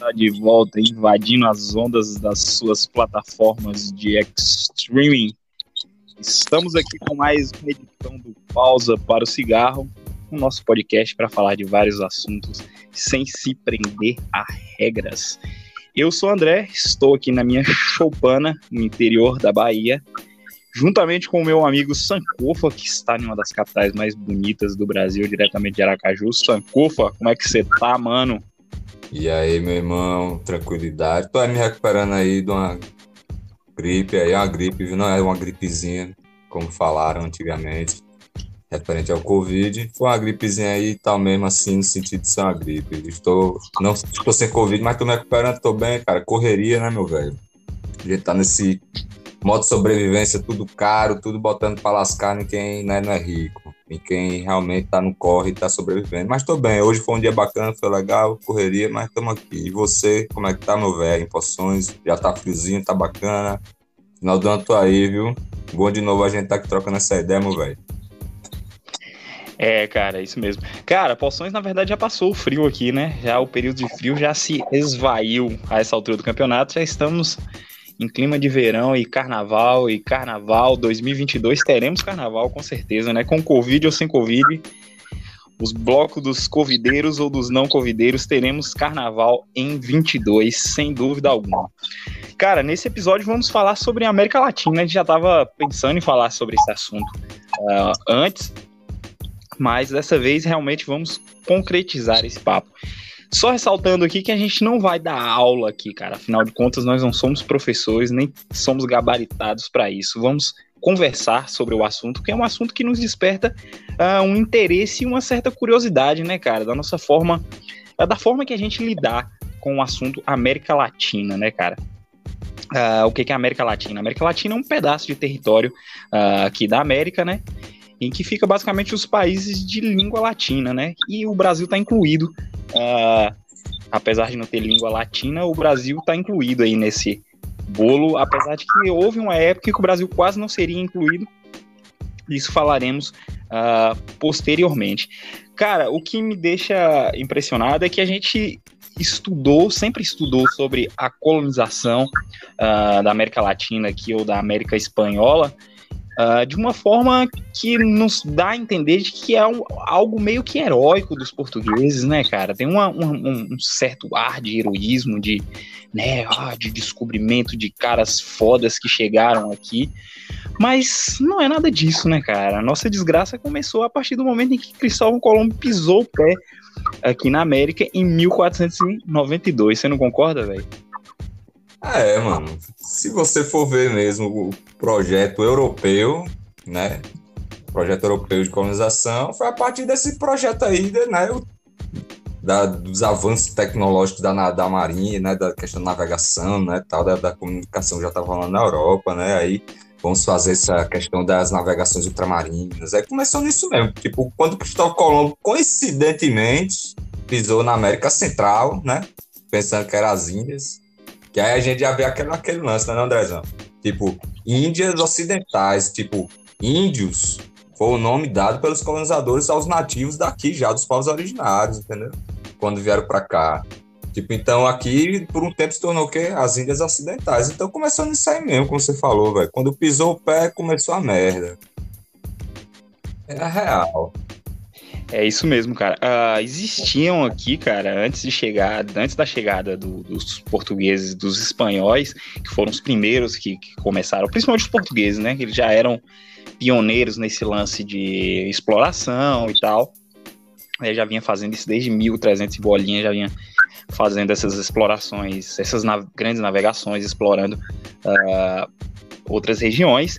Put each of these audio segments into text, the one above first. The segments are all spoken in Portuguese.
Hey galera, olha só quem tá de volta invadindo as ondas das suas plataformas de streaming. Estamos aqui com mais uma edição do Pausa para o Cigarro, o nosso podcast para falar de vários assuntos sem se prender a regras. Eu sou o André, estou aqui na minha choupana, no interior da Bahia, juntamente com o meu amigo Sankofa, que está em uma das capitais mais bonitas do Brasil, diretamente de Aracaju. Sankofa, como é que você tá, mano? E aí, meu irmão, tranquilidade. Tô me recuperando aí de uma gripe aí, uma gripe, não é uma gripezinha, como falaram antigamente, referente ao Covid. Foi uma gripezinha aí, tal mesmo assim, no sentido de ser uma gripe. Estou, não estou sem Covid, mas tô me recuperando, tô bem, cara. Correria, né, meu velho? A gente tá nesse modo sobrevivência, tudo caro, tudo botando para lascar em quem né, não é rico, em quem realmente tá no corre e tá sobrevivendo. Mas tô bem, hoje foi um dia bacana, foi legal, correria, mas estamos aqui. E você, como é que tá, meu velho? Em poções, já tá friozinho, tá bacana. Final do ano tô aí, viu? Bom de novo a gente tá aqui trocando essa ideia, meu velho. É, cara, é isso mesmo. Cara, Poções, na verdade, já passou o frio aqui, né? Já o período de frio já se esvaiu a essa altura do campeonato. Já estamos em clima de verão e carnaval, e carnaval 2022 teremos carnaval com certeza, né? Com Covid ou sem Covid, os blocos dos covideiros ou dos não covideiros teremos carnaval em 22, sem dúvida alguma. Cara, nesse episódio vamos falar sobre a América Latina. A gente já estava pensando em falar sobre esse assunto uh, antes, mas dessa vez realmente vamos concretizar esse papo. Só ressaltando aqui que a gente não vai dar aula aqui, cara. Afinal de contas, nós não somos professores, nem somos gabaritados para isso. Vamos conversar sobre o assunto, que é um assunto que nos desperta uh, um interesse e uma certa curiosidade, né, cara, da nossa forma, uh, da forma que a gente lidar com o assunto América Latina, né, cara. Uh, o que, que é a América Latina? A América Latina é um pedaço de território aqui da América, né? Em que fica basicamente os países de língua latina, né? E o Brasil está incluído, uh, apesar de não ter língua latina, o Brasil está incluído aí nesse bolo, apesar de que houve uma época que o Brasil quase não seria incluído. Isso falaremos uh, posteriormente. Cara, o que me deixa impressionado é que a gente estudou, sempre estudou sobre a colonização uh, da América Latina aqui ou da América Espanhola, Uh, de uma forma que nos dá a entender de que é um, algo meio que heróico dos portugueses, né, cara? Tem uma, um, um, certo ar de heroísmo, de, né, ah, de descobrimento de caras fodas que chegaram aqui. Mas não é nada disso, né, cara? A nossa desgraça começou a partir do momento em que Cristóvão Colombo pisou o pé aqui na América em 1492. Você não concorda, velho? É, mano. Se você for ver mesmo o projeto europeu, né? O projeto europeu de colonização, foi a partir desse projeto aí, né? Da, dos avanços tecnológicos da, da marinha, né? Da questão da navegação, né? Tal, da, da comunicação já estava falando na Europa, né? Aí vamos fazer essa questão das navegações ultramarinas. Aí começou nisso mesmo. Tipo, quando Cristóvão Colombo, coincidentemente, pisou na América Central, né? Pensando que era as Índias que aí a gente já vê aquele, aquele lance, né, Andrezão? Tipo, Índias ocidentais, tipo, índios foi o nome dado pelos colonizadores aos nativos daqui já, dos povos originários, entendeu? Quando vieram para cá. Tipo, então aqui, por um tempo, se tornou o quê? As Índias Ocidentais. Então começou nisso aí mesmo, como você falou, velho. Quando pisou o pé, começou a merda. É real. É isso mesmo, cara. Uh, existiam aqui, cara, antes de chegar, antes da chegada do, dos portugueses, dos espanhóis, que foram os primeiros que, que, começaram, principalmente os portugueses, né? Que eles já eram pioneiros nesse lance de exploração e tal. Eu já vinha fazendo isso desde 1300 e bolinha, já vinha fazendo essas explorações, essas grandes navegações, explorando uh, outras regiões.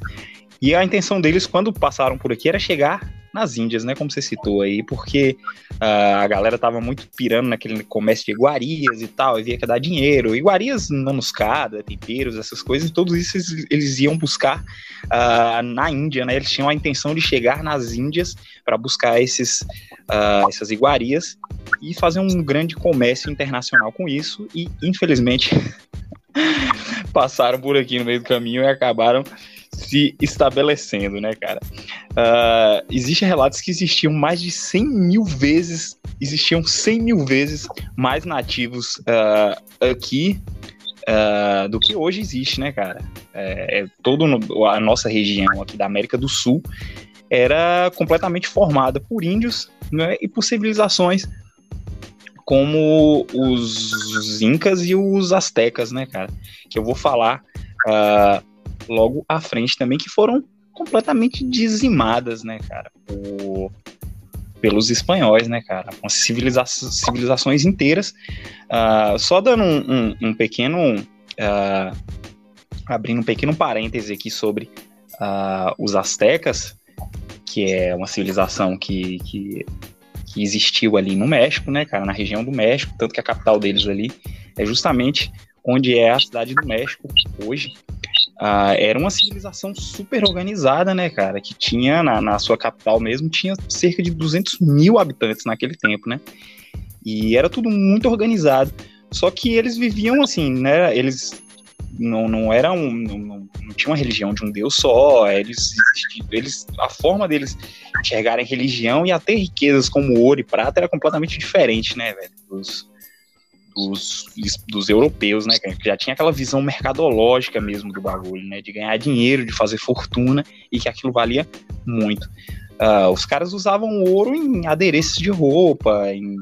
E a intenção deles, quando passaram por aqui, era chegar nas Índias, né? Como você citou aí, porque uh, a galera tava muito pirando naquele comércio de iguarias e tal, e via que ia dar dinheiro. Iguarias, nanoscada, temperos, essas coisas, e todos isso eles, eles iam buscar uh, na Índia, né? Eles tinham a intenção de chegar nas Índias para buscar esses, uh, essas iguarias e fazer um grande comércio internacional com isso, e infelizmente passaram por aqui no meio do caminho e acabaram se estabelecendo, né, cara? Uh, Existem relatos que existiam mais de 100 mil vezes, existiam 100 mil vezes mais nativos uh, aqui uh, do que hoje existe, né, cara? É, é toda a nossa região aqui da América do Sul era completamente formada por índios né, e por civilizações como os, incas e os astecas, né, cara? Que eu vou falar uh, logo à frente também, que foram completamente dizimadas, né, cara, por, pelos espanhóis, né, cara, com civiliza civilizações inteiras. Uh, só dando um, um, um pequeno. Uh, abrindo um pequeno parêntese aqui sobre uh, os astecas, que é uma civilização que, que, que, existiu ali no México, né, cara, na região do México, tanto que a capital deles ali é justamente onde é a cidade do México hoje. Uh, era uma civilização super organizada, né, cara? Que tinha na, na, sua capital mesmo, tinha cerca de 200 mil habitantes naquele tempo, né? E era tudo muito organizado. Só que eles viviam assim, né? Eles não, não eram. Não, não, não tinha uma religião de um Deus só. Eles, eles. A forma deles enxergarem religião e até riquezas como ouro e prata era completamente diferente, né, velho? Dos, dos, dos europeus, né, que já tinha aquela visão mercadológica mesmo do bagulho, né, de ganhar dinheiro, de fazer fortuna e que aquilo valia muito. Uh, os caras usavam ouro em adereços de roupa, em,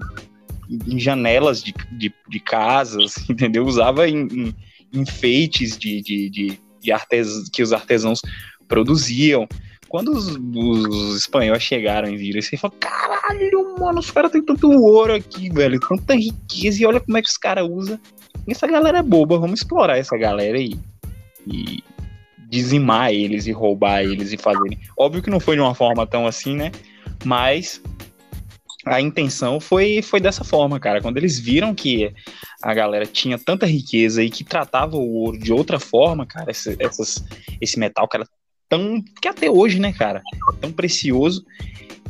em janelas de, de, de, casas, entendeu? Usava em, em enfeites de, de, de, de artes, que os artesãos produziam. Quando os, os, espanhóis chegaram e viram isso, falaram: caralho, mano, os caras têm tanto ouro aqui, velho, tanta riqueza, e olha como é que os caras usam. Essa galera é boba, vamos explorar essa galera aí. E dizimar eles e roubar eles e fazerem. Óbvio que não foi de uma forma tão assim, né? Mas a intenção foi, foi dessa forma, cara. Quando eles viram que a galera tinha tanta riqueza e que tratava o ouro de outra forma, cara, esse, essas, esse metal que era tão. que até hoje, né, cara, tão precioso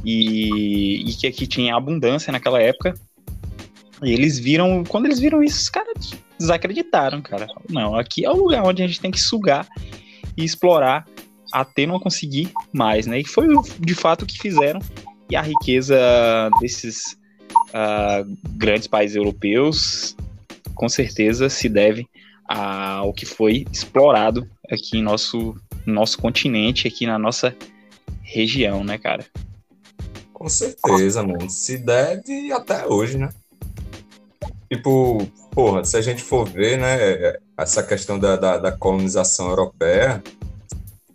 e, e que aqui tinha abundância naquela época. E eles viram, quando eles viram isso, os caras desacreditaram, cara. Não, aqui é o lugar onde a gente tem que sugar e explorar até não conseguir mais, né? E foi de fato o que fizeram. E a riqueza desses uh, grandes países europeus, com certeza, se deve ao que foi explorado aqui em nosso nosso continente, aqui na nossa região, né, cara? Com certeza, mano. Se deve até hoje, né? Tipo, porra, se a gente for ver, né, essa questão da, da, da colonização europeia,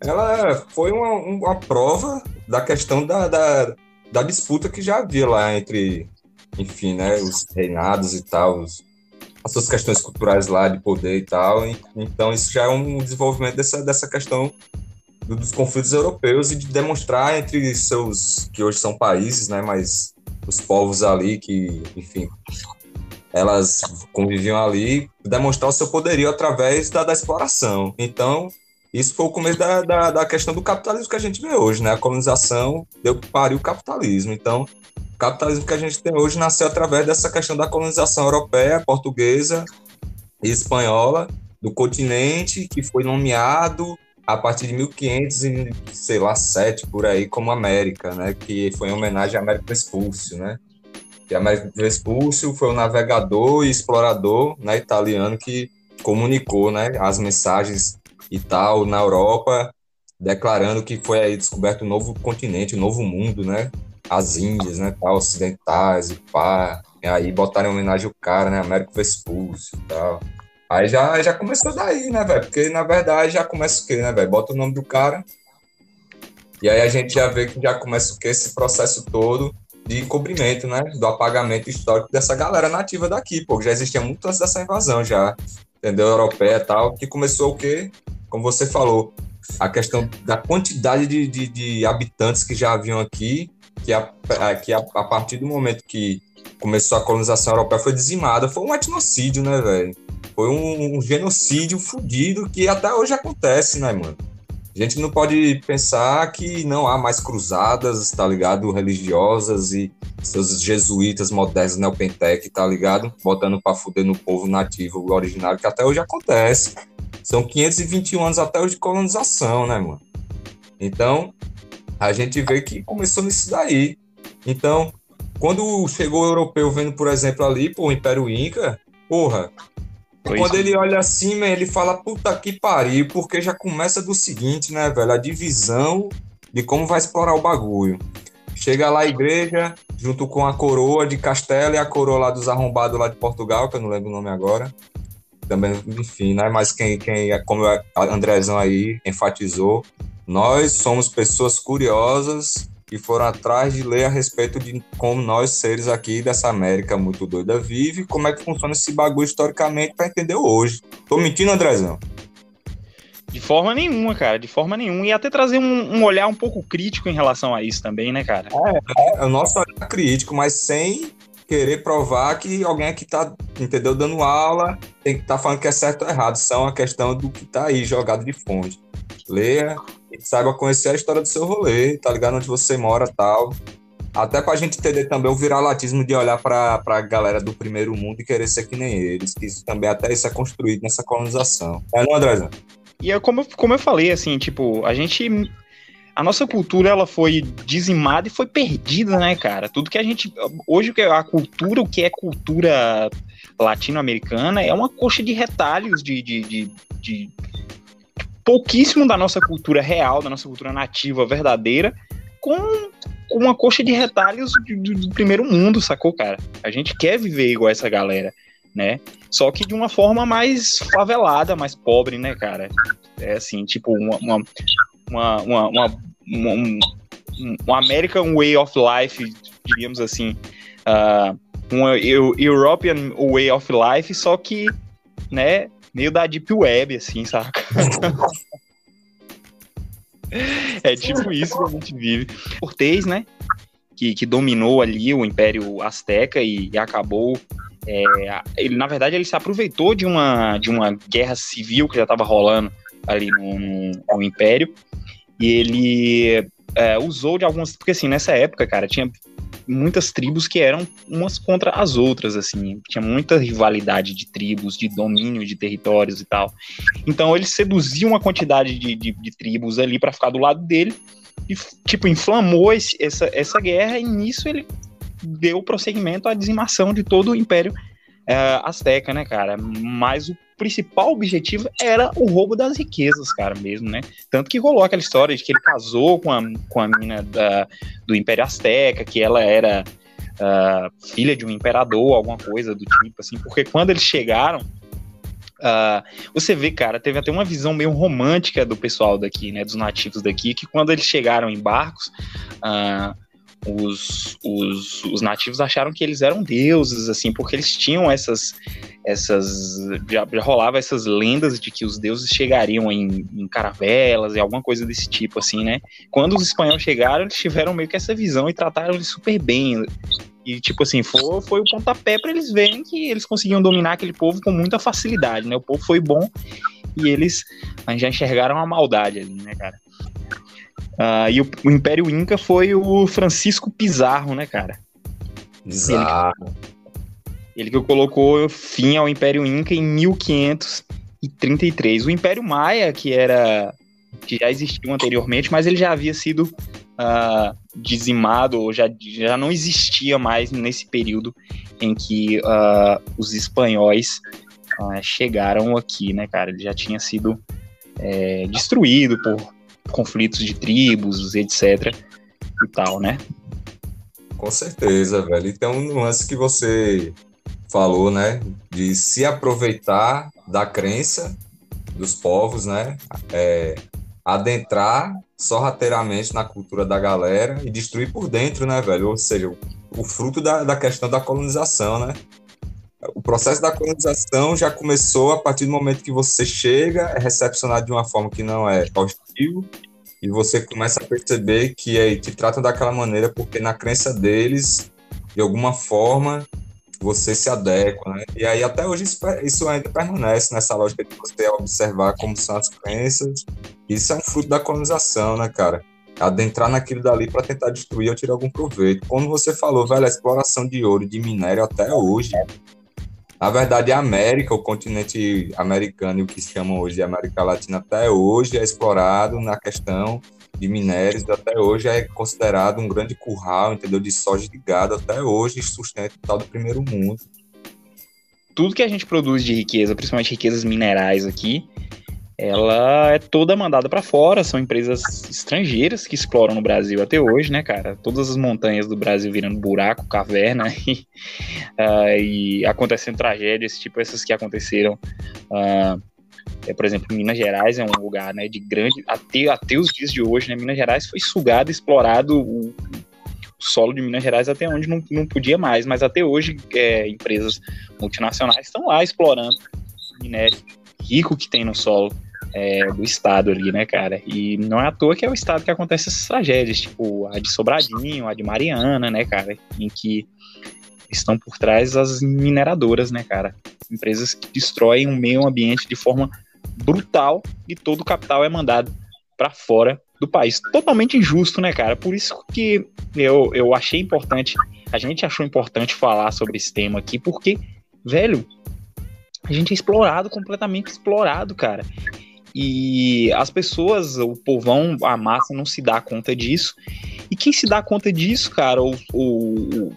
ela foi uma, uma prova da questão da, da, da, disputa que já havia lá entre, enfim, né, os reinados e tal, os, as suas questões culturais lá de poder e tal. E, então, isso já é um desenvolvimento dessa, dessa questão dos conflitos europeus e de demonstrar entre seus, que hoje são países, né, mas os povos ali que, enfim, elas conviviam ali, demonstrar o seu poderio através da, da exploração. Então, isso foi o começo da, da, da, questão do capitalismo que a gente vê hoje, né? A colonização deu pariu o capitalismo. Então, o capitalismo que a gente tem hoje nasceu através dessa questão da colonização europeia, portuguesa e espanhola do continente, que foi nomeado a partir de 1500 e sei lá sete por aí como América, né? Que foi em homenagem a Américo Vespúcio, né? Que Américo Vespúcio foi o navegador e explorador, né, italiano que comunicou, né, as mensagens e tal na Europa, declarando que foi aí descoberto um novo continente, um novo mundo, né? As Índias, né, tal, ocidentais e pá. E aí botaram em homenagem o cara, né, Américo Vespúcio e tal. Aí já, já começou daí, né, velho? Porque na verdade já começa o quê, né, velho? Bota o nome do cara. E aí a gente já vê que já começa o quê? Esse processo todo de encobrimento, né? Do apagamento histórico dessa galera nativa daqui, pô. Já existia muito antes dessa invasão, já. Entendeu? Europeia e tal. Que começou o quê? Como você falou, a questão da quantidade de, de, de habitantes que já haviam aqui que, a, que a, a, partir do momento que começou a colonização europeia foi dizimada, foi um etnocídio, né, velho? Foi um, um genocídio fudido que até hoje acontece, né, mano? A gente não pode pensar que não há mais cruzadas, tá ligado? Religiosas e seus jesuítas modernos, neopentec, tá ligado? Botando pra fuder no povo nativo, originário, que até hoje acontece. São 521 anos até hoje de colonização, né, mano? Então, a gente vê que começou nisso daí. Então, quando chegou o europeu vendo, por exemplo, ali, pô, o Império Inca, porra, Foi quando ele olha assim, ele fala, puta que pariu, porque já começa do seguinte, né, velho? A divisão de como vai explorar o bagulho. Chega lá a igreja, junto com a coroa de Castela e a coroa lá dos arrombados lá de Portugal, que eu não lembro o nome agora. Também, enfim, né? Mas quem, quem como a Andrezão aí enfatizou, nós somos pessoas curiosas que foram atrás de ler a respeito de como nós, seres aqui dessa América muito doida, vive, como é que funciona esse bagulho historicamente para entender hoje. Tô mentindo, Andrezão? De forma nenhuma, cara, de forma nenhuma. E até trazer um, um olhar um pouco crítico em relação a isso também, né, cara? É, é o nosso olhar crítico, mas sem querer provar que alguém aqui tá, entendeu, dando aula, tem que estar tá falando que é certo ou errado. Isso é uma questão do que tá aí jogado de fonte. Leia saiba conhecer a história do seu rolê, tá ligado? Onde você mora tal. Até pra gente entender também o viralatismo de olhar pra, pra galera do primeiro mundo e querer ser que nem eles, que isso também até isso é construído nessa colonização. É, não, Andrezão? E é como, como eu falei, assim, tipo, a gente. A nossa cultura ela foi dizimada e foi perdida, né, cara? Tudo que a gente. Hoje, a cultura, o que é cultura latino-americana, é uma coxa de retalhos de, de, de, de pouquíssimo da nossa cultura real, da nossa cultura nativa verdadeira, com uma coxa de retalhos do, do, primeiro mundo, sacou, cara? A gente quer viver igual essa galera né? Só que de uma forma mais favelada, mais pobre, né, cara? É assim, tipo, uma, uma, uma, uma, uma um, um American way of life, diríamos assim, uh, uma European way of life, só que, né, meio da Deep Web, assim, saca? é tipo isso que a gente vive. Cortez, né, que, que dominou ali o Império Azteca e, e acabou é, ele, na verdade, ele se aproveitou de uma, de uma guerra civil que já estava rolando ali no, no, no, Império e ele é, usou de algumas. Porque, assim, nessa época, cara, tinha muitas tribos que eram umas contra as outras, assim, tinha muita rivalidade de tribos, de domínio de territórios e tal. Então ele seduziu uma quantidade de, de, de tribos ali para ficar do lado dele e, tipo, inflamou esse, essa, essa guerra e nisso ele deu prosseguimento à dizimação de todo o Império é, Azteca, né, cara? Mas o principal objetivo era o roubo das riquezas, cara, mesmo, né? Tanto que rolou aquela história de que ele casou com a, com a mina da, do Império Azteca, que ela era uh, filha de um imperador, alguma coisa do tipo, assim, porque quando eles chegaram, Uh, você vê, cara, teve até uma visão meio romântica do pessoal daqui, né, dos nativos daqui, que quando eles chegaram em barcos, uh, os, os, os, nativos acharam que eles eram deuses, assim, porque eles tinham essas. essas já, já rolava essas lendas de que os deuses chegariam em, em, caravelas e alguma coisa desse tipo, assim, né? Quando os espanhóis chegaram, eles tiveram meio que essa visão e trataram eles super bem. E, tipo assim, foi, foi o pontapé para eles verem que eles conseguiam dominar aquele povo com muita facilidade, né? O povo foi bom e eles já enxergaram a maldade ali, né, cara? Uh, e o, o, Império Inca foi o Francisco Pizarro, né, cara? Pizarro. Ele, ele que colocou fim ao Império Inca em 1533. O Império Maia, que era que já existiu anteriormente, mas ele já havia sido uh, dizimado, ou já, já não existia mais nesse período em que uh, os espanhóis uh, chegaram aqui, né, cara? Ele já tinha sido é, destruído por conflitos de tribos, etc. e tal, né? Com certeza, velho. E tem um nuance que você falou, né? De se aproveitar da crença dos povos, né? É, adentrar sorrateiramente na cultura da galera e destruir por dentro, né, velho? Ou seja, o, o fruto da, da questão da colonização, né? O processo da colonização já começou a partir do momento que você chega, é recepcionado de uma forma que não é hostil, e você começa a perceber que é, te tratam daquela maneira porque na crença deles, de alguma forma, você se adequa, né? E aí até hoje isso ainda permanece nessa lógica de você observar como são as crenças. Isso é um fruto da colonização, né, cara? Adentrar naquilo dali para tentar destruir ou tirar algum proveito. Como você falou, velho, a exploração de ouro de minério até hoje na verdade, a América, o continente americano e o que se chama hoje de América Latina até hoje é explorado na questão de de minérios, até hoje é considerado um grande curral, entendeu? De soja de gado, até hoje sustenta o tal do primeiro mundo. Tudo que a gente produz de riqueza, principalmente riquezas minerais aqui, ela é toda mandada para fora, são empresas estrangeiras que exploram no Brasil até hoje, né, cara? Todas as montanhas do Brasil virando buraco, caverna e, uh, e acontecendo tragédias, tipo essas que aconteceram. Uh, é, por exemplo, Minas Gerais é um lugar né, de grande. Até, até os dias de hoje, né, Minas Gerais foi sugado, explorado o, o solo de Minas Gerais até onde não, não podia mais, mas até hoje é, empresas multinacionais estão lá explorando minério rico que tem no solo é, do estado ali, né, cara? E não é à toa que é o estado que acontece essas tragédias, tipo a de Sobradinho, a de Mariana, né, cara? Em que estão por trás as mineradoras, né, cara? Empresas que destroem o meio ambiente de forma brutal e todo o capital é mandado para fora do país. Totalmente injusto, né, cara? Por isso que eu, eu achei importante, a gente achou importante falar sobre esse tema aqui, porque, velho, a gente é explorado, completamente explorado, cara. E as pessoas, o povão, a massa não se dá conta disso. E quem se dá conta disso, cara, o,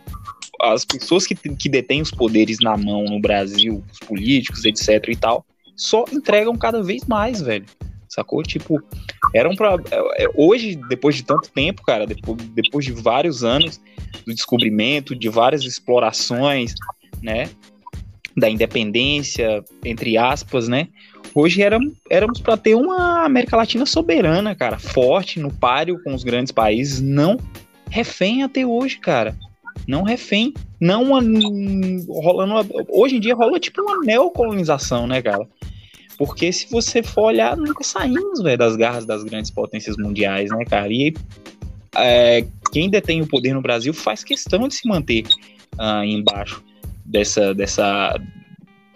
as pessoas que, que detêm os poderes na mão no Brasil, os políticos, etc e tal, só entregam cada vez mais, velho. Sacou? Tipo, eram pra. É, é, hoje, depois de tanto tempo, cara, depois, depois de vários anos do descobrimento, de várias explorações, né? Da independência, entre aspas, né? Hoje éramos, éramos para ter uma América Latina soberana, cara, forte, no páreo com os grandes países, não refém até hoje, cara. Não refém. Não uma, rolando. Hoje em dia rola tipo uma neocolonização, né, cara? Porque se você for olhar, nunca saímos, velho, das garras das grandes potências mundiais, né, cara? E é, quem detém o poder no Brasil faz questão de se manter uh, embaixo dessa, dessa,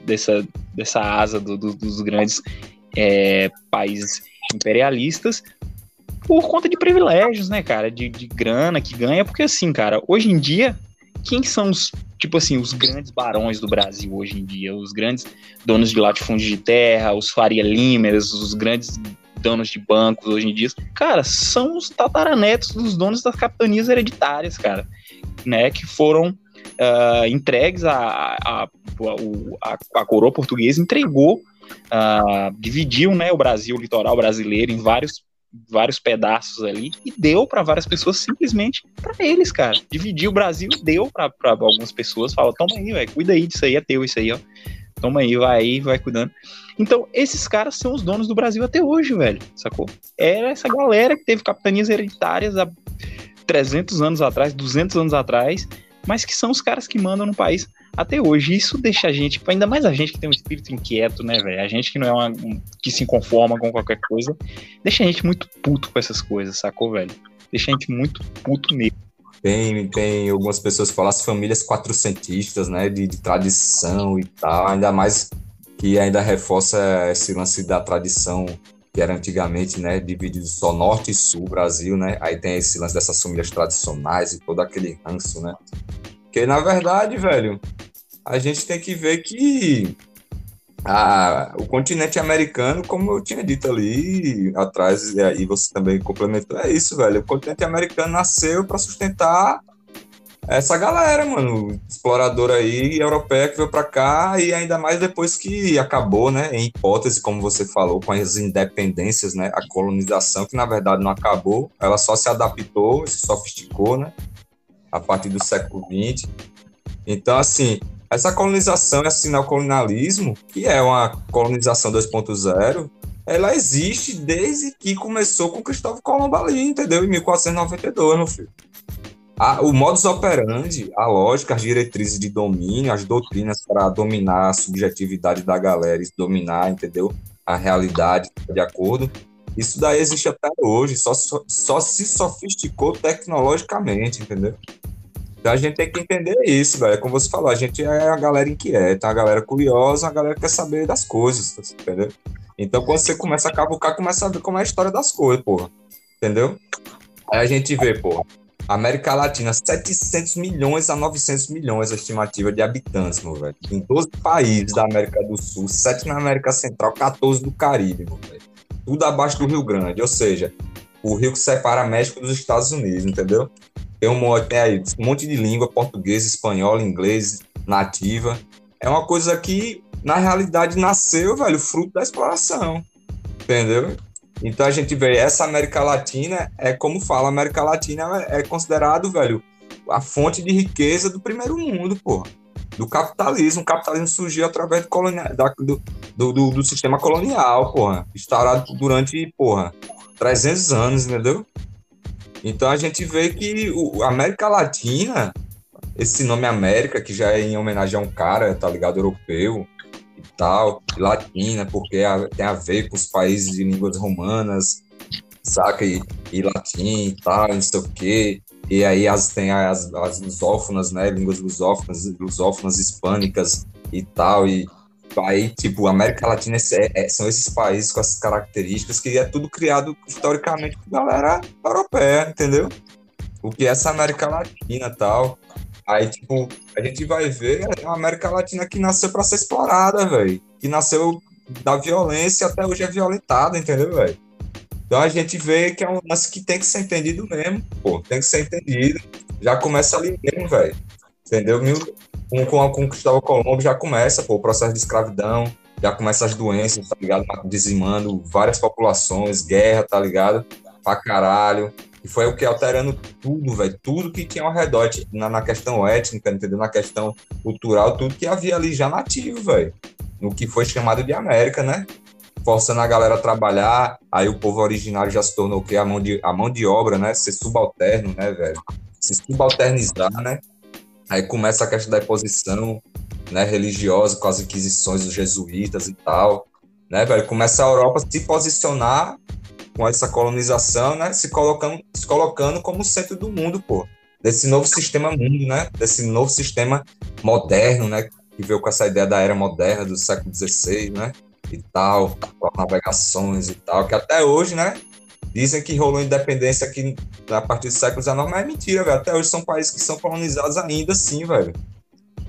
dessa, dessa asa do, do, dos grandes é, países imperialistas por conta de privilégios, né, cara? De, de grana que ganha, porque assim, cara, hoje em dia, quem são os, tipo assim, os grandes barões do Brasil hoje em dia? Os grandes donos de latifúndios de terra, os Faria Limers, os grandes donos de bancos hoje em dia, cara, são os tataranetos dos donos das capitanias hereditárias, cara, né, que foram uh, entregues a, a, a, a, coroa portuguesa, entregou, uh, dividiu, né, o Brasil, o litoral brasileiro em vários vários pedaços ali e deu para várias pessoas simplesmente para eles, cara. Dividiu o Brasil e deu para algumas pessoas, fala, toma aí, velho, cuida aí disso aí, é teu isso aí, ó. Toma aí, vai aí, vai cuidando. Então, esses caras são os donos do Brasil até hoje, velho, sacou? Era essa galera que teve capitanias hereditárias há 300 anos atrás, 200 anos atrás, mas que são os caras que mandam no país até hoje. Isso deixa a gente, ainda mais a gente que tem um espírito inquieto, né, velho? A gente que não é uma. Um, que se conforma com qualquer coisa, deixa a gente muito puto com essas coisas, sacou, velho? Deixa a gente muito puto mesmo. Tem, tem algumas pessoas que falam as famílias quatrocentistas, né, de, de tradição e tal, ainda mais que ainda reforça esse lance da tradição que era antigamente, né, dividido só norte e sul, Brasil, né, aí tem esse lance dessas famílias tradicionais e todo aquele ranço, né, porque, na verdade, velho, a gente tem que ver que a, o continente americano, como eu tinha dito ali atrás, e aí você também complementou, é isso, velho. O continente americano nasceu para sustentar essa galera, mano, exploradora aí, europeia que veio para cá e ainda mais depois que acabou, né, em hipótese, como você falou, com as independências, né, a colonização, que na verdade não acabou, ela só se adaptou, se sofisticou, né, a partir do século XX. Então, assim, essa colonização, esse neocolonialismo, que é uma colonização 2.0, ela existe desde que começou com Cristóvão Colombo ali, entendeu? Em 1492, meu filho. A, o modus operandi, a lógica, as diretrizes de domínio, as doutrinas para dominar a subjetividade da galera e dominar, entendeu? A realidade de acordo isso daí existe até hoje, só, só, se sofisticou tecnologicamente, entendeu? Então a gente tem que entender isso, velho. Como você falou, a gente é a galera inquieta, a galera curiosa, a galera que quer saber das coisas, entendeu? Então quando você começa a cavucar, começa a ver como é a história das coisas, porra. Entendeu? Aí a gente vê, porra. América Latina, 700 milhões a 900 milhões a estimativa de habitantes, meu velho. Em 12 países da América do Sul, 7 na América Central, 14 do Caribe, meu velho tudo abaixo do Rio Grande. Ou seja, o rio que separa México dos Estados Unidos, entendeu? Tem um, tem aí, um monte de língua, português, espanhol, inglês, nativa. É uma coisa que, na realidade, nasceu, velho, fruto da exploração, entendeu? Então a gente vê essa América Latina, é como fala, América Latina é considerado, velho, a fonte de riqueza do primeiro mundo, porra. Do capitalismo. O capitalismo surgiu através do, colonia, da, do, do, do, do, sistema colonial, porra. Instaurado durante, porra, 300 anos, entendeu? Então a gente vê que o, a América Latina, esse nome América, que já é em homenagem a um cara, tá ligado, europeu e tal, latina, porque tem a ver com os países de línguas romanas, saca? E, e latim e tal, não sei o quê. E aí as, tem as, as lusófonas, né? Línguas lusófonas, lusófonas hispânicas e tal. E aí, tipo, América Latina é, é, são esses países com essas características que é tudo criado historicamente por galera europeia, entendeu? O que é essa América Latina e tal. Aí, tipo, a gente vai ver a América Latina que nasceu para ser explorada, velho. Que nasceu da violência até hoje é violentada, entendeu, velho? Então a gente vê que é um lance que tem que ser entendido mesmo, pô, tem que ser entendido. Já começa ali mesmo, velho. Entendeu? Com, com, com Cristóvão Colombo já começa, pô, o processo de escravidão, já começa as doenças, tá ligado? Dizimando várias populações, guerra, tá ligado? Pra caralho. E foi o que alterando tudo, velho. Tudo que tinha ao redor, na, na questão étnica, entendeu? Na questão cultural, tudo que havia ali já nativo, velho. No que foi chamado de América, né? forçando a galera a trabalhar, aí o povo originário já se tornou o quê? A mão de, a mão de obra, né? Ser subalterno, né, velho? Se subalternizar, né? Aí começa a questão da imposição né, religiosa com as inquisições dos jesuítas e tal, né, velho? Começa a Europa se posicionar com essa colonização, né? Se colocando, se colocando como centro do mundo, pô. Desse novo sistema mundo, né? Desse novo sistema moderno, né? Que veio com essa ideia da era moderna do século XVI, né? e tal, com navegações e tal, que até hoje, né? Dizem que rolou independência aqui a partir do século XIX, mas é mentira, velho. Até hoje são países que são colonizados ainda assim, velho.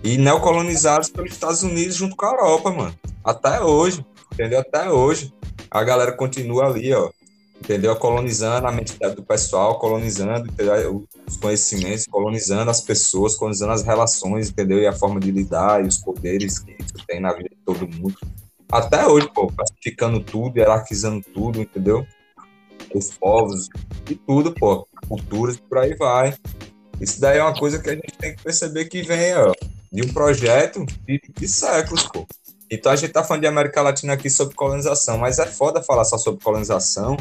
E neocolonizados pelos Estados Unidos junto com a Europa, mano. Até hoje, entendeu? Até hoje. A galera continua ali, ó. Entendeu? Colonizando a mente do pessoal, colonizando entendeu? os conhecimentos, colonizando as pessoas, colonizando as relações, entendeu? E a forma de lidar e os poderes que isso tem na vida de todo mundo até hoje, pô, pacificando tudo, hierarquizando tudo, entendeu? Os povos e tudo, pô, culturas, por aí vai. Isso daí é uma coisa que a gente tem que perceber que vem, ó, de um projeto de, de séculos, pô. Então a gente tá falando de América Latina aqui sobre colonização, mas é foda falar só sobre colonização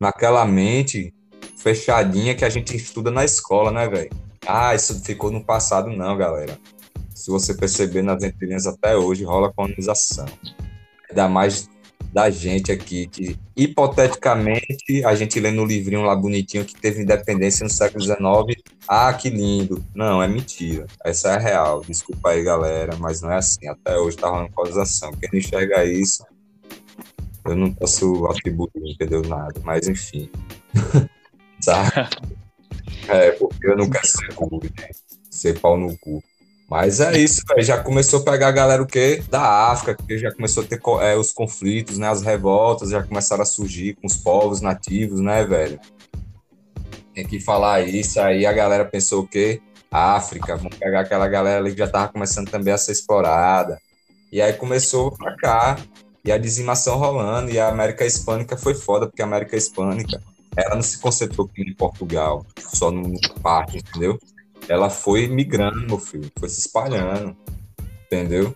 naquela mente fechadinha que a gente estuda na escola, né, velho? Ah, isso ficou no passado, não, galera. Se você perceber nas entrelinhas até hoje, rola colonização ainda mais da gente aqui, que hipoteticamente a gente lê no livrinho lá bonitinho que teve independência no século XIX. Ah, que lindo. Não, é mentira. Essa é real. Desculpa aí, galera, mas não é assim. Até hoje tá rolando colonização. Quem não enxerga isso, eu não posso atribuir, entendeu? Nada. Mas enfim. Sabe? É, porque eu não quero ser cu, né? Ser pau no cu. Mas é isso, véio. já começou a pegar a galera o quê? Da África, que já começou a ter é, os conflitos, né? As revoltas já começaram a surgir com os povos nativos, né, velho? Tem que falar isso, aí a galera pensou o quê? África, vamos pegar aquela galera ali que já tava começando também a ser explorada. E aí começou pra cá, e a dizimação rolando, e a América Hispânica foi foda, porque a América Hispânica, ela não se concentrou em Portugal, só no parte, entendeu? ela foi migrando, meu filho, foi se espalhando, entendeu?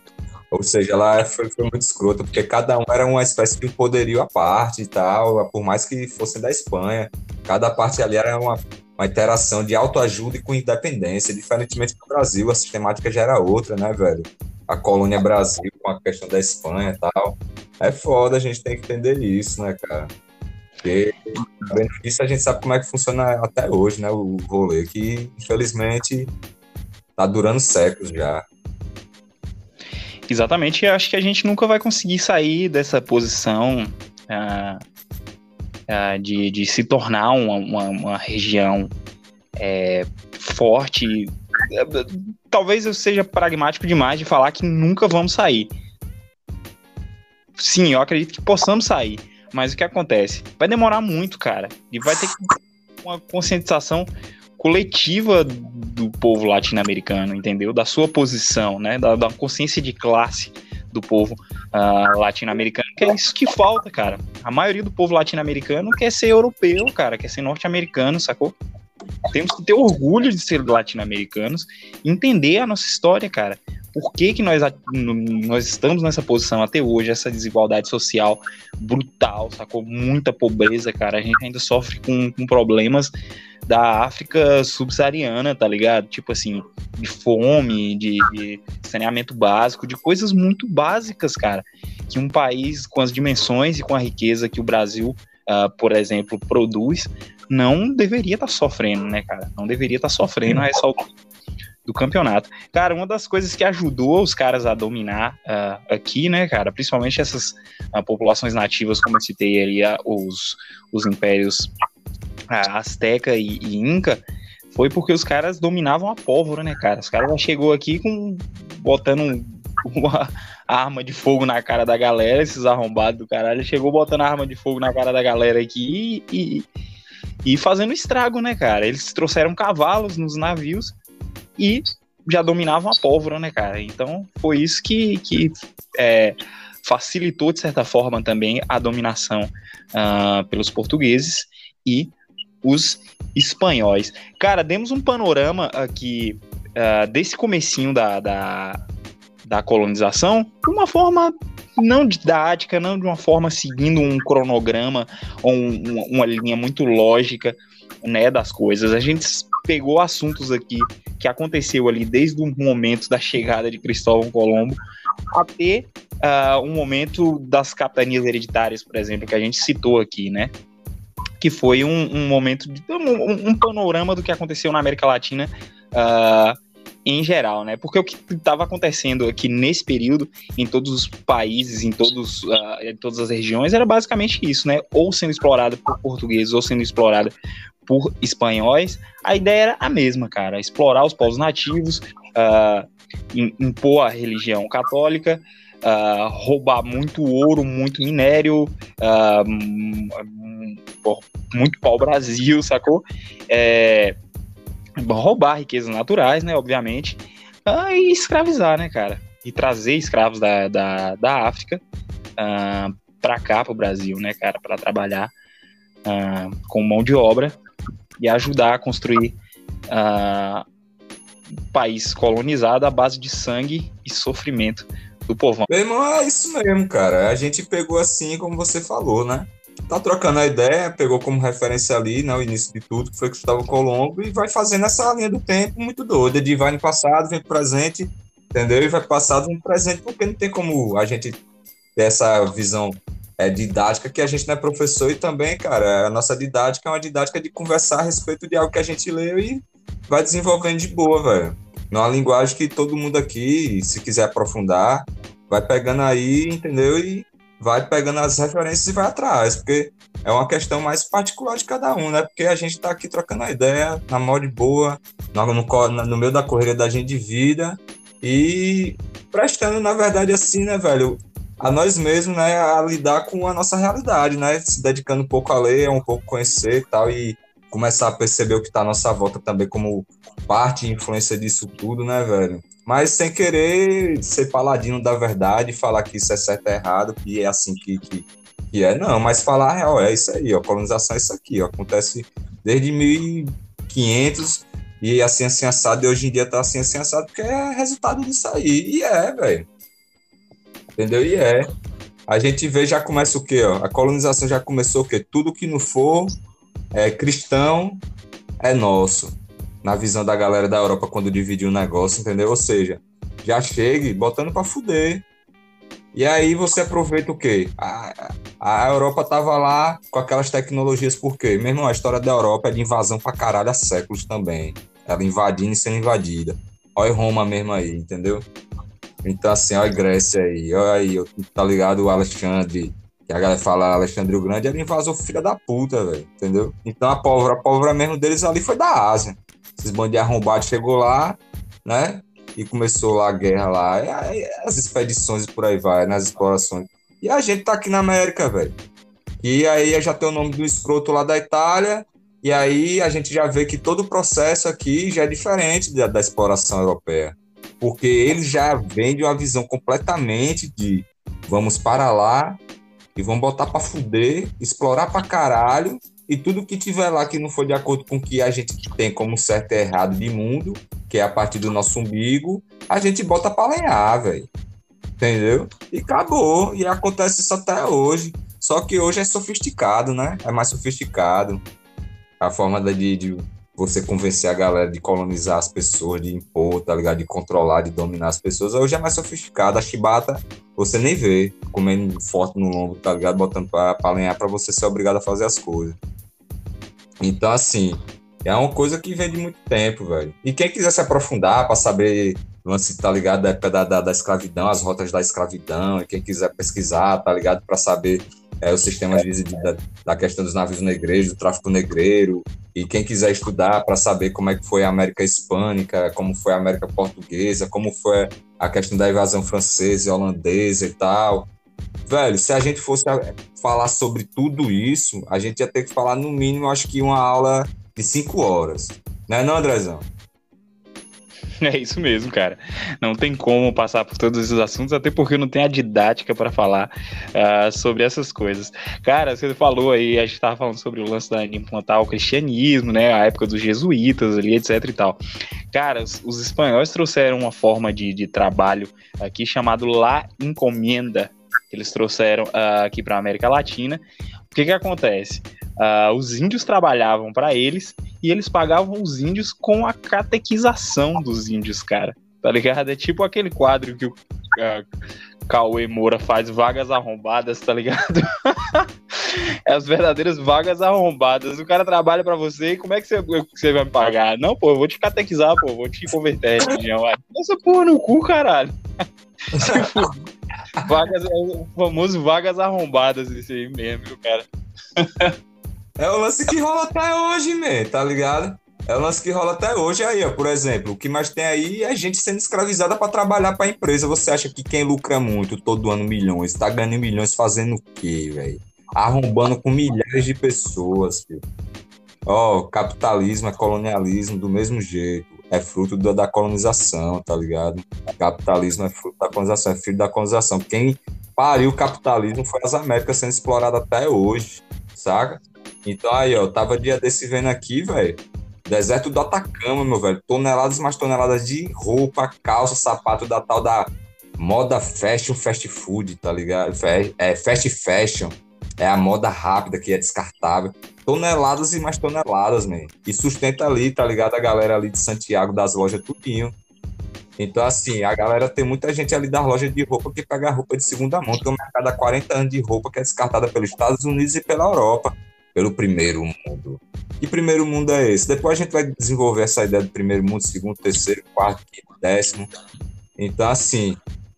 Ou seja, ela foi, foi muito escrota, porque cada um era uma espécie de poderio à parte e tal, por mais que fossem da Espanha. Cada parte ali era uma, uma interação de autoajuda e com independência, diferentemente do Brasil, a sistemática já era outra, né, velho? A colônia Brasil com a questão da Espanha e tal. É foda, a gente tem que entender isso, né, cara? Porque a gente sabe como é que funciona até hoje, né? O rolê, que infelizmente tá durando séculos já. Exatamente, acho que a gente nunca vai conseguir sair dessa posição uh, uh, de, de se tornar uma, uma, uma região é, forte. Talvez eu seja pragmático demais de falar que nunca vamos sair. Sim, eu acredito que possamos sair Mas o que acontece? Vai demorar muito, cara. E vai ter uma conscientização coletiva do povo latino-americano, entendeu? Da sua posição, né? Da, da consciência de classe do povo uh, latino-americano, que é isso que falta, cara. A maioria do povo latino-americano quer ser europeu, cara, quer ser norte-americano, sacou? Temos que ter orgulho de ser latino-americanos, entender a nossa história, cara. Por que, que nós, nós estamos nessa posição até hoje, essa desigualdade social brutal, sacou? Muita pobreza, cara. A gente ainda sofre com, com problemas da África subsaariana, tá ligado? Tipo assim, de fome, de, de, saneamento básico, de coisas muito básicas, cara. Que um país com as dimensões e com a riqueza que o Brasil, uh, por exemplo, produz, não deveria estar tá sofrendo, né, cara? Não deveria estar tá sofrendo a essa altura do campeonato. Cara, uma das coisas que ajudou os caras a dominar uh, aqui, né, cara, principalmente essas uh, populações nativas, como eu citei ali, uh, os, os impérios Azteca e, e, Inca, foi porque os caras dominavam a pólvora, né, cara? Os caras já chegou aqui com botando uma arma de fogo na cara da galera, esses arrombados do caralho, chegou botando arma de fogo na cara da galera aqui e, e, e fazendo estrago, né, cara? Eles trouxeram cavalos nos navios e já dominavam a pólvora, né, cara? Então foi isso que, que é, facilitou, de certa forma, também a dominação uh, pelos portugueses e os espanhóis. Cara, demos um panorama aqui uh, desse comecinho da, da, da colonização de uma forma não didática, não de uma forma seguindo um cronograma ou um, uma linha muito lógica né, das coisas. A gente pegou assuntos aqui que aconteceu ali desde o momento da chegada de Cristóvão Colombo até uh, um momento das capitanias hereditárias, por exemplo, que a gente citou aqui, né? que foi um, um momento, de, um, um, panorama do que aconteceu na América Latina uh, em geral, né? Porque o que estava acontecendo aqui nesse período, em todos os países, em, todos, uh, em todas as regiões, era basicamente isso, né? Ou sendo explorada por portugueses, ou sendo explorada por espanhóis. A ideia era a mesma, cara: explorar os povos nativos, uh, impor a religião católica. Uh, roubar muito ouro, muito minério, muito pau-brasil, sacou? É, roubar riquezas naturais, né, obviamente, uh, e escravizar, né, cara? E trazer escravos da, da, da África uh, para cá, para o Brasil, né, cara, para trabalhar uh, com mão de obra e ajudar a construir uh, um país colonizado à base de sangue e sofrimento do povão. Meu irmão, é isso mesmo, cara. A gente pegou assim, como você falou, né? Tá trocando a ideia, pegou como referência ali, né, o início de tudo, que foi Cristóvão Colombo, e vai fazendo essa linha do tempo muito doida, de vai no passado, vem pro presente, entendeu? E vai pro passado, vem pro presente, porque não tem como a gente ter essa visão é, didática, que a gente não é professor e também, cara, a nossa didática é uma didática de conversar a respeito de algo que a gente leu e vai desenvolvendo de boa, velho. Numa linguagem que todo mundo aqui, se quiser aprofundar, vai pegando aí, entendeu? E vai pegando as referências e vai atrás, porque é uma questão mais particular de cada um, né? Porque a gente está aqui trocando a ideia, na mão de boa, no, no, no meio da correria da gente de vida e prestando, na verdade, assim, né, velho, a nós mesmos, né, a lidar com a nossa realidade, né? Se dedicando um pouco a ler, um pouco conhecer e tal, e começar a perceber o que está à nossa volta também como parte e influência disso tudo, né, velho? Mas sem querer ser paladino da verdade, falar que isso é certo e errado, que é assim que, que, que é, não, mas falar a real, é isso aí, ó, colonização é isso aqui, ó, acontece desde 1500 e assim, assim, assado, e hoje em dia tá assim, assim, assado, porque é resultado disso aí, e é, velho. Entendeu? E é. A gente vê, já começa o quê, ó? A colonização já começou o quê? Tudo que não for é, cristão é nosso. Na visão da galera da Europa quando dividiu o negócio, entendeu? Ou seja, já chegue botando para fuder. E aí você aproveita o quê? A, a Europa tava lá com aquelas tecnologias, por quê? Mesmo a história da Europa é de invasão pra caralho há séculos também. Ela invadindo e sendo invadida. Olha Roma mesmo aí, entendeu? Então, assim, olha Grécia aí, olha aí, tá ligado? O Alexandre, que a galera fala Alexandre o Grande, era invasor filha da puta, velho, entendeu? Então a pólvora, a pólvora mesmo deles ali foi da Ásia. Esses bandos arrombados chegou lá, né? E começou lá a guerra lá, as expedições e por aí vai, nas explorações. E a gente tá aqui na América, velho. E aí já tem o nome do escroto lá da Itália, e aí a gente já vê que todo o processo aqui já é diferente da, da exploração europeia. Porque eles já vêm de uma visão completamente de vamos para lá e vamos botar para fuder, explorar para caralho, e tudo que tiver lá que não for de acordo com o que a gente tem como certo e errado de mundo, que é a partir do nosso umbigo, a gente bota para lenhar, velho. Entendeu? E acabou. E acontece isso até hoje. Só que hoje é sofisticado, né? É mais sofisticado. A forma de, de você convencer a galera de colonizar as pessoas, de impor, tá ligado? De controlar, de dominar as pessoas. Hoje é mais sofisticado. A chibata, você nem vê comendo forte no lombo, tá ligado? Botando pra, pra lenhar pra você ser obrigado a fazer as coisas. Então, assim, é uma coisa que vem de muito tempo, velho. E quem quiser se aprofundar para saber lance, tá ligado, da época da, da, da, escravidão, as rotas da escravidão, e quem quiser pesquisar, tá ligado, para saber é, o sistema de, de, da, da, questão dos navios negreiros, do tráfico negreiro, e quem quiser estudar para saber como é que foi a América Hispânica, como foi a América Portuguesa, como foi a questão da invasão francesa e holandesa e tal. Velho, se a gente fosse falar sobre tudo isso, a gente ia ter que falar no mínimo, acho que uma aula de cinco horas. Né, não, Andrezão? É isso mesmo, cara. Não tem como passar por todos esses assuntos, até porque não tem a didática para falar uh, sobre essas coisas. Cara, você falou aí, a gente estava falando sobre o lance da, de implantar o cristianismo, né? A época dos jesuítas ali, etc e tal. Cara, os, os espanhóis trouxeram uma forma de, de trabalho aqui chamado La Encomenda, que eles trouxeram uh, aqui para a América Latina. O que que acontece? Uh, os índios trabalhavam para eles e eles pagavam os índios com a catequização dos índios, cara. Tá ligado? É tipo aquele quadro que o uh, Cauê Moura faz, vagas arrombadas, tá ligado? é as verdadeiras vagas arrombadas. O cara trabalha para você e como é que você, você vai me pagar? Não, pô, eu vou te catequizar, pô, vou te converter religião. Essa porra no cu, caralho. vagas, o famoso vagas arrombadas, isso aí mesmo, viu, cara? É o lance que rola até hoje, man, tá ligado? É o lance que rola até hoje aí, ó. Por exemplo, o que mais tem aí é gente sendo escravizada para trabalhar para a empresa. Você acha que quem lucra muito, todo ano milhões, tá ganhando milhões fazendo o quê, velho? Arrombando com milhares de pessoas, filho. Ó, capitalismo é colonialismo do mesmo jeito. É fruto da, da colonização, tá ligado? Capitalismo é fruto da colonização, é filho da colonização. Quem pariu o capitalismo foi as Américas sendo exploradas até hoje, saca? Então aí, ó, tava dia desse vendo aqui, velho. Deserto do Atacama, meu velho. Toneladas mais toneladas de roupa, calça, sapato da tal da moda fashion, fast food, tá ligado? É fast fashion. É a moda rápida que é descartável. Toneladas e mais toneladas, man. E sustenta ali, tá ligado? A galera ali de Santiago, das lojas, tudinho. Então, assim, a galera tem muita gente ali das lojas de roupa que pega roupa de segunda mão. Tem um mercado há 40 anos de roupa que é descartada pelos Estados Unidos e pela Europa pelo primeiro mundo. Que primeiro mundo é esse? Depois a gente vai desenvolver essa ideia do primeiro mundo, segundo, terceiro, quarto, quinto, décimo. Então, assim,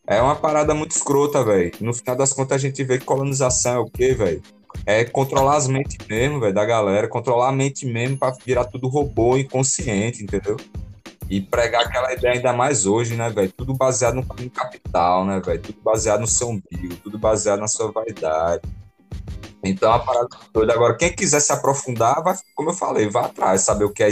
é uma parada muito escrota, velho. No final das contas, a gente vê que colonização é o quê, velho? É controlar as mentes mesmo, velho, da galera. Controlar a mente mesmo para virar tudo robô inconsciente, entendeu? E pregar aquela ideia ainda mais hoje, né, velho? Tudo baseado no, capital, né, velho? Tudo baseado no seu umbigo, tudo baseado na sua vaidade então, a parada toda. Agora, quem quiser se aprofundar, vai, como eu falei, vá atrás, saber o que é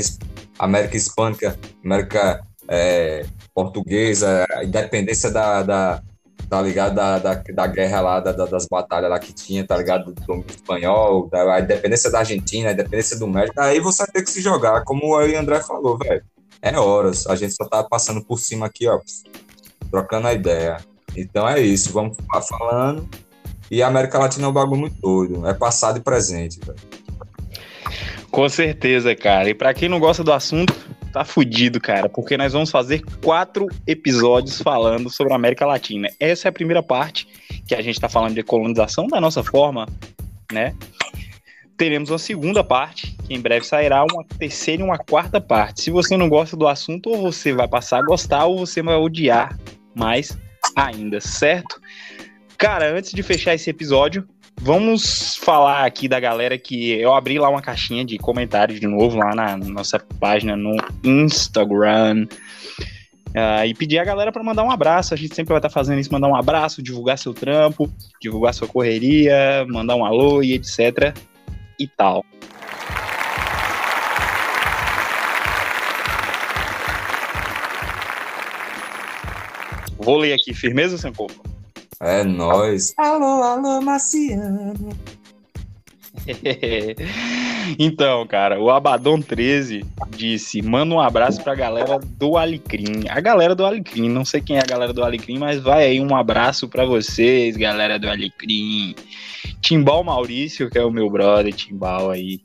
América Hispânica, América é, Portuguesa, a independência da, da tá ligado? Da, da, da guerra lá, da, das batalhas lá que tinha, tá ligado? Do domínio espanhol, da, a independência da Argentina, a independência do México. Aí você vai ter que se jogar, como o André falou, velho. É horas, a gente só tá passando por cima aqui, ó, trocando a ideia. Então é isso, vamos falando e a América Latina é um bagulho muito doido. É passado e presente, velho. Com certeza, cara. E para quem não gosta do assunto, tá fudido, cara, porque nós vamos fazer quatro episódios falando sobre a América Latina. Essa é a primeira parte que a gente tá falando de colonização da nossa forma, né? Teremos uma segunda parte, que em breve sairá uma terceira e uma quarta parte. Se você não gosta do assunto, ou você vai passar a gostar, ou você vai odiar mais ainda, certo? Cara, antes de fechar esse episódio, vamos falar aqui da galera que eu abri lá uma caixinha de comentários de novo lá na nossa página no Instagram. Uh, e pedir a galera para mandar um abraço. A gente sempre vai estar tá fazendo isso, mandar um abraço, divulgar seu trampo, divulgar sua correria, mandar um alô e etc. E tal. Vou ler aqui, firmeza, Sankofa? É nóis. Alô, alô, Marciano. então, cara, o Abaddon 13 disse: manda um abraço pra galera do Alecrim. A galera do Alecrim, não sei quem é a galera do Alecrim, mas vai aí um abraço pra vocês, galera do Alecrim. Timbal Maurício, que é o meu brother, Timbal aí.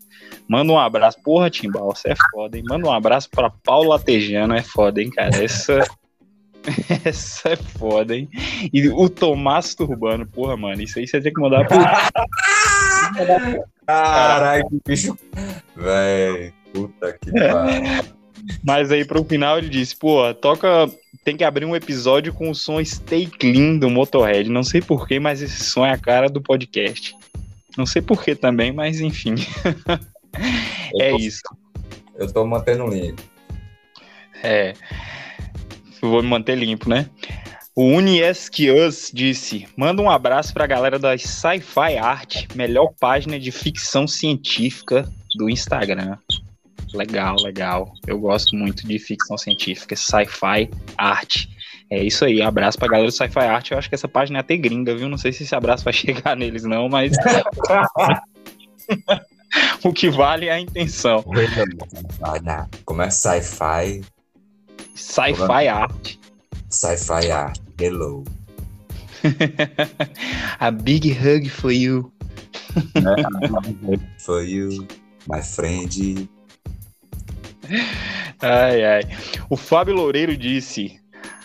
Manda um abraço. Porra, Timbal, você é foda, hein? Manda um abraço pra Paulo Latejano, é foda, hein, cara? Essa. Essa é foda, hein? E o Tomás Turbano, porra, mano, isso aí você tem que mandar pra. Caralho, que bicho. Véi, puta que é. pariu. Mas aí pro final ele disse, pô, toca. Tem que abrir um episódio com o som Stay Clean do Motorhead. Não sei porquê, mas esse som é a cara do podcast. Não sei porquê também, mas enfim. é tô, isso. Eu tô mantendo limpo. É vou me manter limpo, né? O Unieskius disse: manda um abraço pra galera da Sci-Fi Art, melhor página de ficção científica do Instagram. Legal, legal. Eu gosto muito de ficção científica, Sci-Fi Art. É isso aí, abraço pra galera do Sci-Fi Art. Eu acho que essa página é até gringa, viu? Não sei se esse abraço vai chegar neles, não, mas. o que vale é a intenção. Como é sci-fi? Sci-fi art. Sci-fi art. Hello. a big hug for you. for you, my friend. Ai, ai. O Fábio Loureiro disse: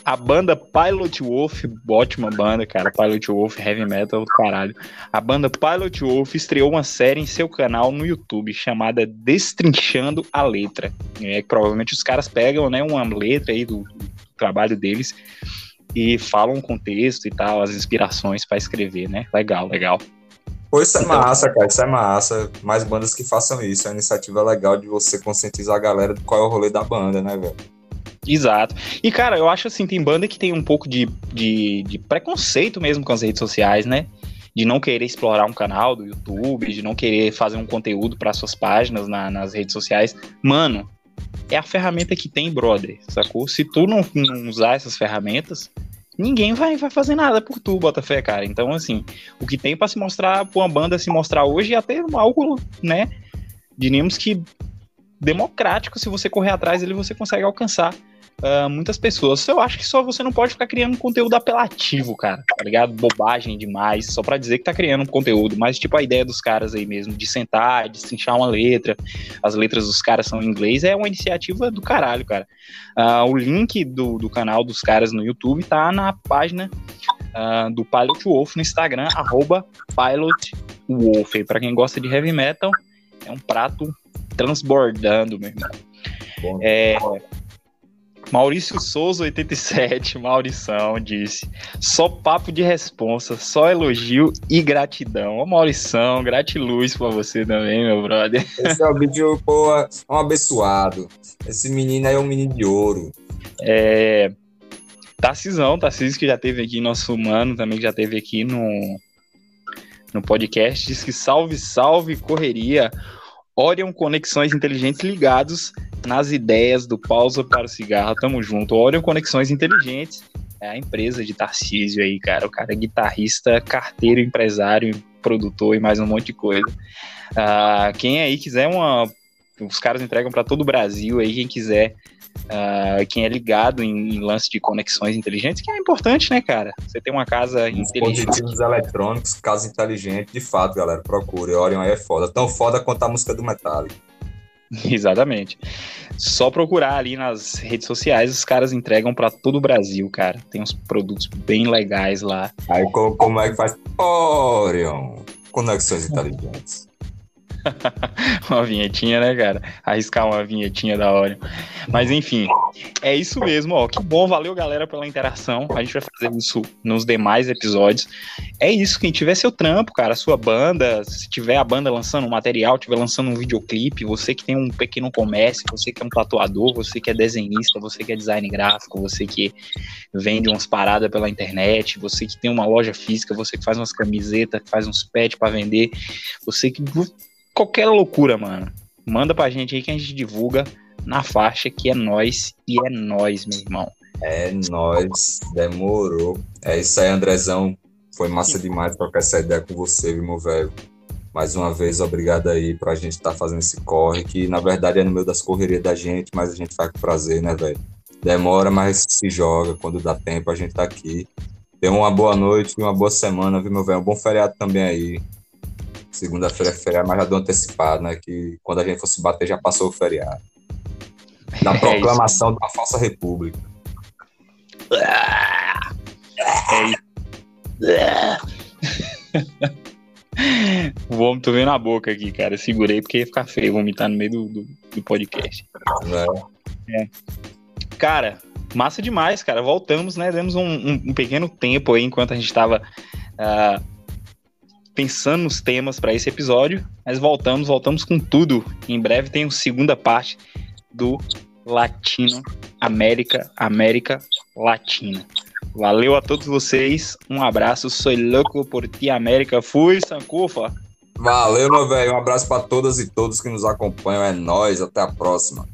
a banda Pilot Wolf, ótima banda, cara. Pilot Wolf, heavy metal do caralho. A banda Pilot Wolf estreou uma série em seu canal no YouTube chamada Destrinchando a Letra. É, provavelmente os caras pegam né, uma letra aí do, do trabalho deles e falam o contexto e tal, as inspirações para escrever, né? Legal, legal. Pô, isso é então, massa, cara, isso é massa. Mais bandas que façam isso. É uma iniciativa legal de você conscientizar a galera do qual é o rolê da banda, né, velho? Exato. E, cara, eu acho assim, tem banda que tem um pouco de, de, de, preconceito mesmo com as redes sociais, né? De não querer explorar um canal do YouTube, de não querer fazer um conteúdo para suas páginas na, nas redes sociais. Mano, é a ferramenta que tem, brother, sacou? Se tu não, não usar essas ferramentas, ninguém vai, vai fazer nada por tu, Botafé, cara. Então, assim, o que tem para se mostrar, pra uma banda se mostrar hoje é até algo, né? Diríamos que democrático, se você correr atrás ele você consegue alcançar uh, muitas pessoas. Eu acho que só você não pode ficar criando conteúdo apelativo, cara, tá ligado? Bobagem demais, só para dizer que tá criando um conteúdo, mas tipo a ideia dos caras aí mesmo, de sentar, de cinchar uma letra, as letras dos caras são em inglês, é uma iniciativa do caralho, cara. Uh, o link do, do canal dos caras no YouTube tá na página uh, do Pilot Wolf no Instagram, arroba Pilot Wolf. Pra quem gosta de heavy metal, é um prato transbordando, meu irmão. É, Maurício Souza, 87, Maurição, disse: só papo de responsa, só elogio e gratidão. Ô, Maurição, gratiluz pra você também, meu brother. Esse é o vídeo, pô, um abençoado. Esse menino aí é um menino de ouro. É. Tarcisão, Tarcísio que já teve aqui, nosso humano também que já teve aqui no, no podcast, diz que salve, salve, correria. Orion Conexões Inteligentes ligados nas ideias do Pausa para o Cigarro. Tamo junto. Orion Conexões Inteligentes é a empresa de Tarcísio aí, cara. O cara é guitarrista, carteiro, empresário, produtor e mais um monte de coisa. Uh, quem aí quiser uma. Os caras entregam para todo o Brasil aí, quem quiser Uh, quem é ligado em, em, lance de conexões inteligentes, que é importante, né, cara? Você tem uma casa inteligente. Dispositivos eletrônicos, casa inteligente, de fato, galera, procure. Orion aí é foda. Tão foda quanto a música do Metallica. Exatamente. Só procurar ali nas redes sociais, os caras entregam para todo o Brasil, cara. Tem uns produtos bem legais lá. Aí como, é que faz? Orion, conexões inteligentes. uma vinhetinha, né, cara? Arriscar uma vinhetinha da hora. Mas enfim, é isso mesmo, ó. Que bom, valeu, galera, pela interação. A gente vai fazer isso nos demais episódios. É isso, quem tiver seu trampo, cara, sua banda, se tiver a banda lançando um material, tiver lançando um videoclipe, você que tem um pequeno comércio, você que é um tatuador, você que é desenhista, você que é design gráfico, você que vende umas paradas pela internet, você que tem uma loja física, você que faz umas camisetas, faz uns pets para vender, você que qualquer loucura, mano. Manda pra gente aí que a gente divulga na faixa que é nós e é nós, meu irmão. É nós, demorou. É isso aí, Andrezão. Foi massa demais trocar essa ideia com você, viu, meu velho. Mais uma vez, obrigado aí pra gente estar tá fazendo esse corre, que na verdade é no meio das correrias da gente, mas a gente faz com prazer, né, velho? Demora, mas se joga. Quando dá tempo, a gente tá aqui. Tenha uma boa noite e uma boa semana, viu, meu velho? Um bom feriado também aí. Segunda-feira é feriado, mas já deu antecipado, né? Que quando a gente fosse bater já passou o feriado. Da é proclamação da falsa república. É isso. Vômito veio na boca aqui, cara. segurei porque ia ficar feio vomitar no meio do, do, do podcast. É. é. Cara, massa demais, cara. Voltamos, né? Demos um, um, um pequeno tempo aí enquanto a gente estava uh, pensando nos temas para esse episódio, mas voltamos, voltamos com tudo. Em breve tem a segunda parte do Latino América, América Latina. Valeu a todos vocês, um abraço, sou louco por ti, América. Fui, Sancufa. Valeu, meu velho, um abraço para todas e todos que nos acompanham, é nós, até a próxima.